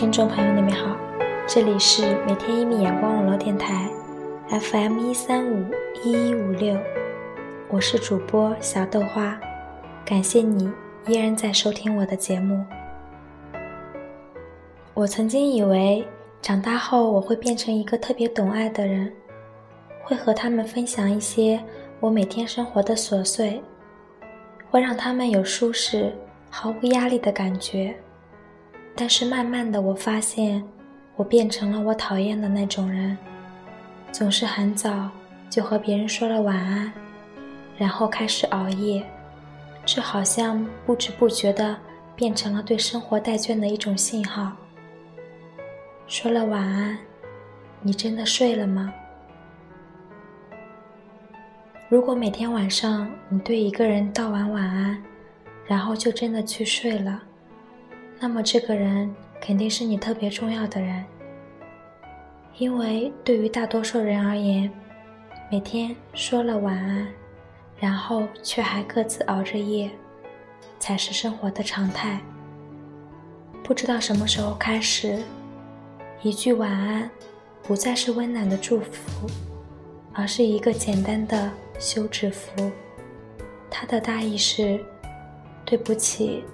听众朋友，你们好，这里是每天一米阳光网络电台，FM 一三五一一五六，我是主播小豆花，感谢你依然在收听我的节目。我曾经以为长大后我会变成一个特别懂爱的人，会和他们分享一些我每天生活的琐碎，会让他们有舒适、毫无压力的感觉。但是慢慢的，我发现，我变成了我讨厌的那种人，总是很早就和别人说了晚安，然后开始熬夜，这好像不知不觉的变成了对生活怠倦的一种信号。说了晚安，你真的睡了吗？如果每天晚上你对一个人道完晚安，然后就真的去睡了。那么这个人肯定是你特别重要的人，因为对于大多数人而言，每天说了晚安，然后却还各自熬着夜，才是生活的常态。不知道什么时候开始，一句晚安不再是温暖的祝福，而是一个简单的休止符。它的大意是：对不起。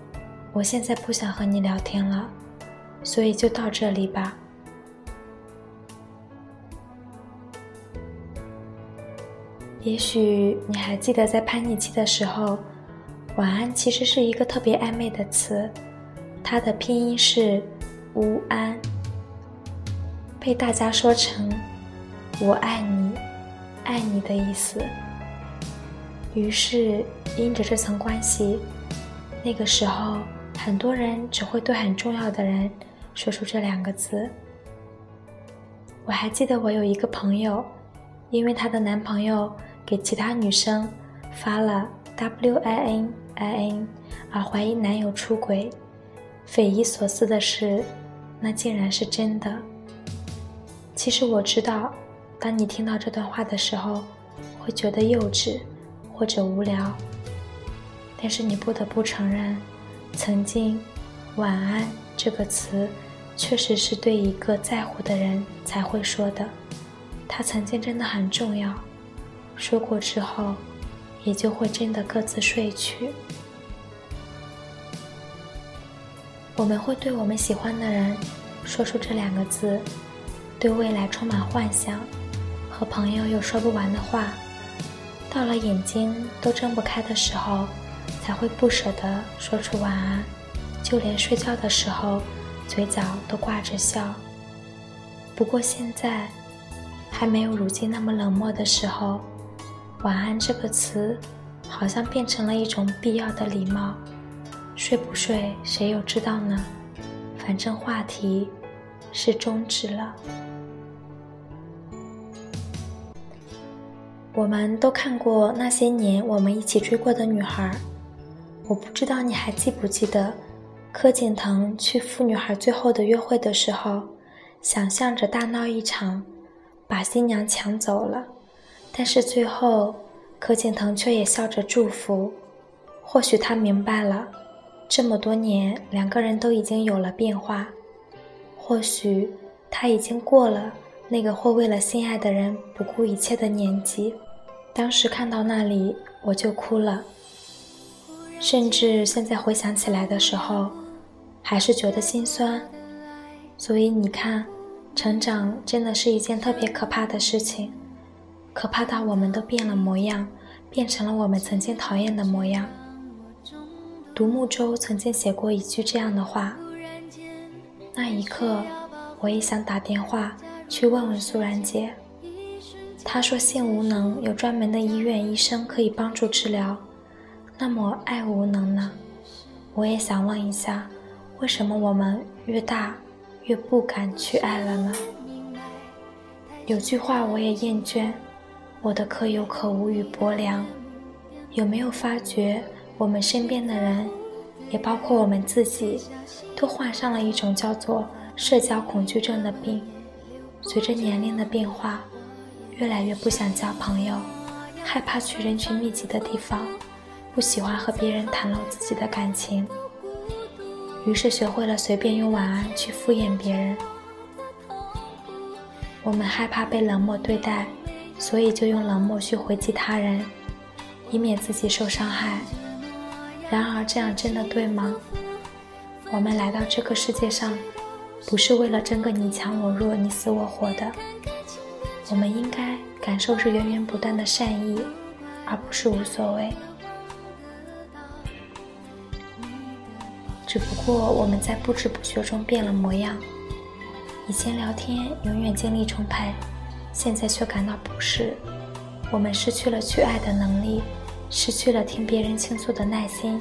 我现在不想和你聊天了，所以就到这里吧。也许你还记得，在叛逆期的时候，晚安其实是一个特别暧昧的词，它的拼音是“乌安”，被大家说成“我爱你，爱你”的意思。于是，因着这层关系，那个时候。很多人只会对很重要的人说出这两个字。我还记得我有一个朋友，因为她的男朋友给其他女生发了 W I N I N，而怀疑男友出轨。匪夷所思的是，那竟然是真的。其实我知道，当你听到这段话的时候，会觉得幼稚或者无聊，但是你不得不承认。曾经，“晚安”这个词，确实是对一个在乎的人才会说的。他曾经真的很重要，说过之后，也就会真的各自睡去。我们会对我们喜欢的人说出这两个字，对未来充满幻想，和朋友有说不完的话，到了眼睛都睁不开的时候。才会不舍得说出晚安，就连睡觉的时候，嘴角都挂着笑。不过现在，还没有如今那么冷漠的时候，晚安这个词，好像变成了一种必要的礼貌。睡不睡，谁又知道呢？反正话题是终止了。我们都看过那些年我们一起追过的女孩。我不知道你还记不记得，柯景腾去赴女孩最后的约会的时候，想象着大闹一场，把新娘抢走了。但是最后，柯景腾却也笑着祝福。或许他明白了，这么多年两个人都已经有了变化。或许他已经过了那个会为了心爱的人不顾一切的年纪。当时看到那里，我就哭了。甚至现在回想起来的时候，还是觉得心酸。所以你看，成长真的是一件特别可怕的事情，可怕到我们都变了模样，变成了我们曾经讨厌的模样。独木舟曾经写过一句这样的话：那一刻，我也想打电话去问问苏然姐。她说性无能有专门的医院医生可以帮助治疗。那么爱无能呢？我也想问一下，为什么我们越大越不敢去爱了呢？有句话我也厌倦，我的可有可无与薄凉。有没有发觉，我们身边的人，也包括我们自己，都患上了一种叫做社交恐惧症的病？随着年龄的变化，越来越不想交朋友，害怕去人群密集的地方。不喜欢和别人袒露自己的感情，于是学会了随便用晚安去敷衍别人。我们害怕被冷漠对待，所以就用冷漠去回击他人，以免自己受伤害。然而，这样真的对吗？我们来到这个世界上，不是为了争个你强我弱、你死我活的。我们应该感受是源源不断的善意，而不是无所谓。只不过我们在不知不觉中变了模样。以前聊天永远精力充沛，现在却感到不适。我们失去了去爱的能力，失去了听别人倾诉的耐心，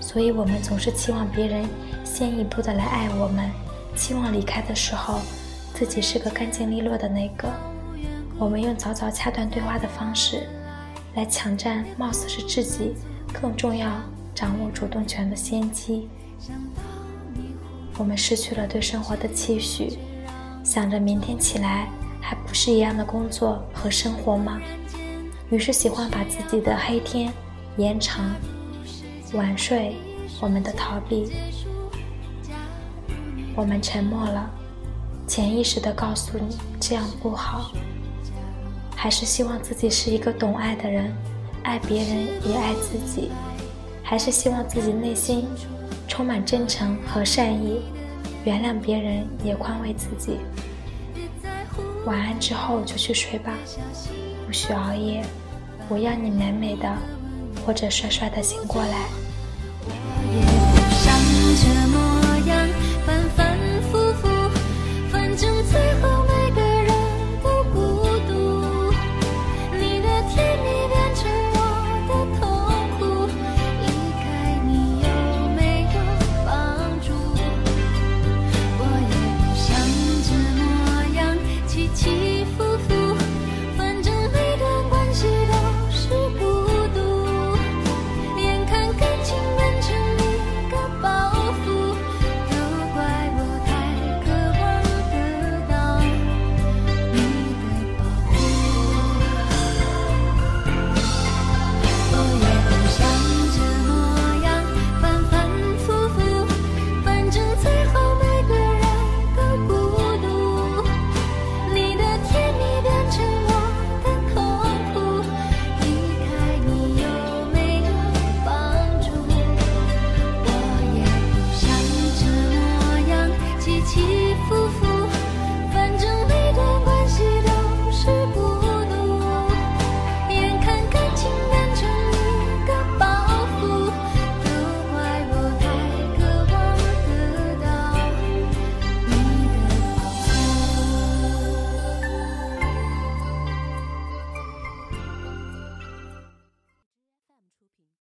所以我们总是期望别人先一步的来爱我们，期望离开的时候自己是个干净利落的那个。我们用早早掐断对话的方式，来抢占貌似是自己更重要、掌握主动权的先机。我们失去了对生活的期许，想着明天起来还不是一样的工作和生活吗？于是喜欢把自己的黑天延长，晚睡，我们的逃避。我们沉默了，潜意识的告诉你这样不好。还是希望自己是一个懂爱的人，爱别人也爱自己。还是希望自己内心充满真诚和善意，原谅别人也宽慰自己。晚安之后就去睡吧，不许熬夜。我要你美美的或者帅帅的醒过来。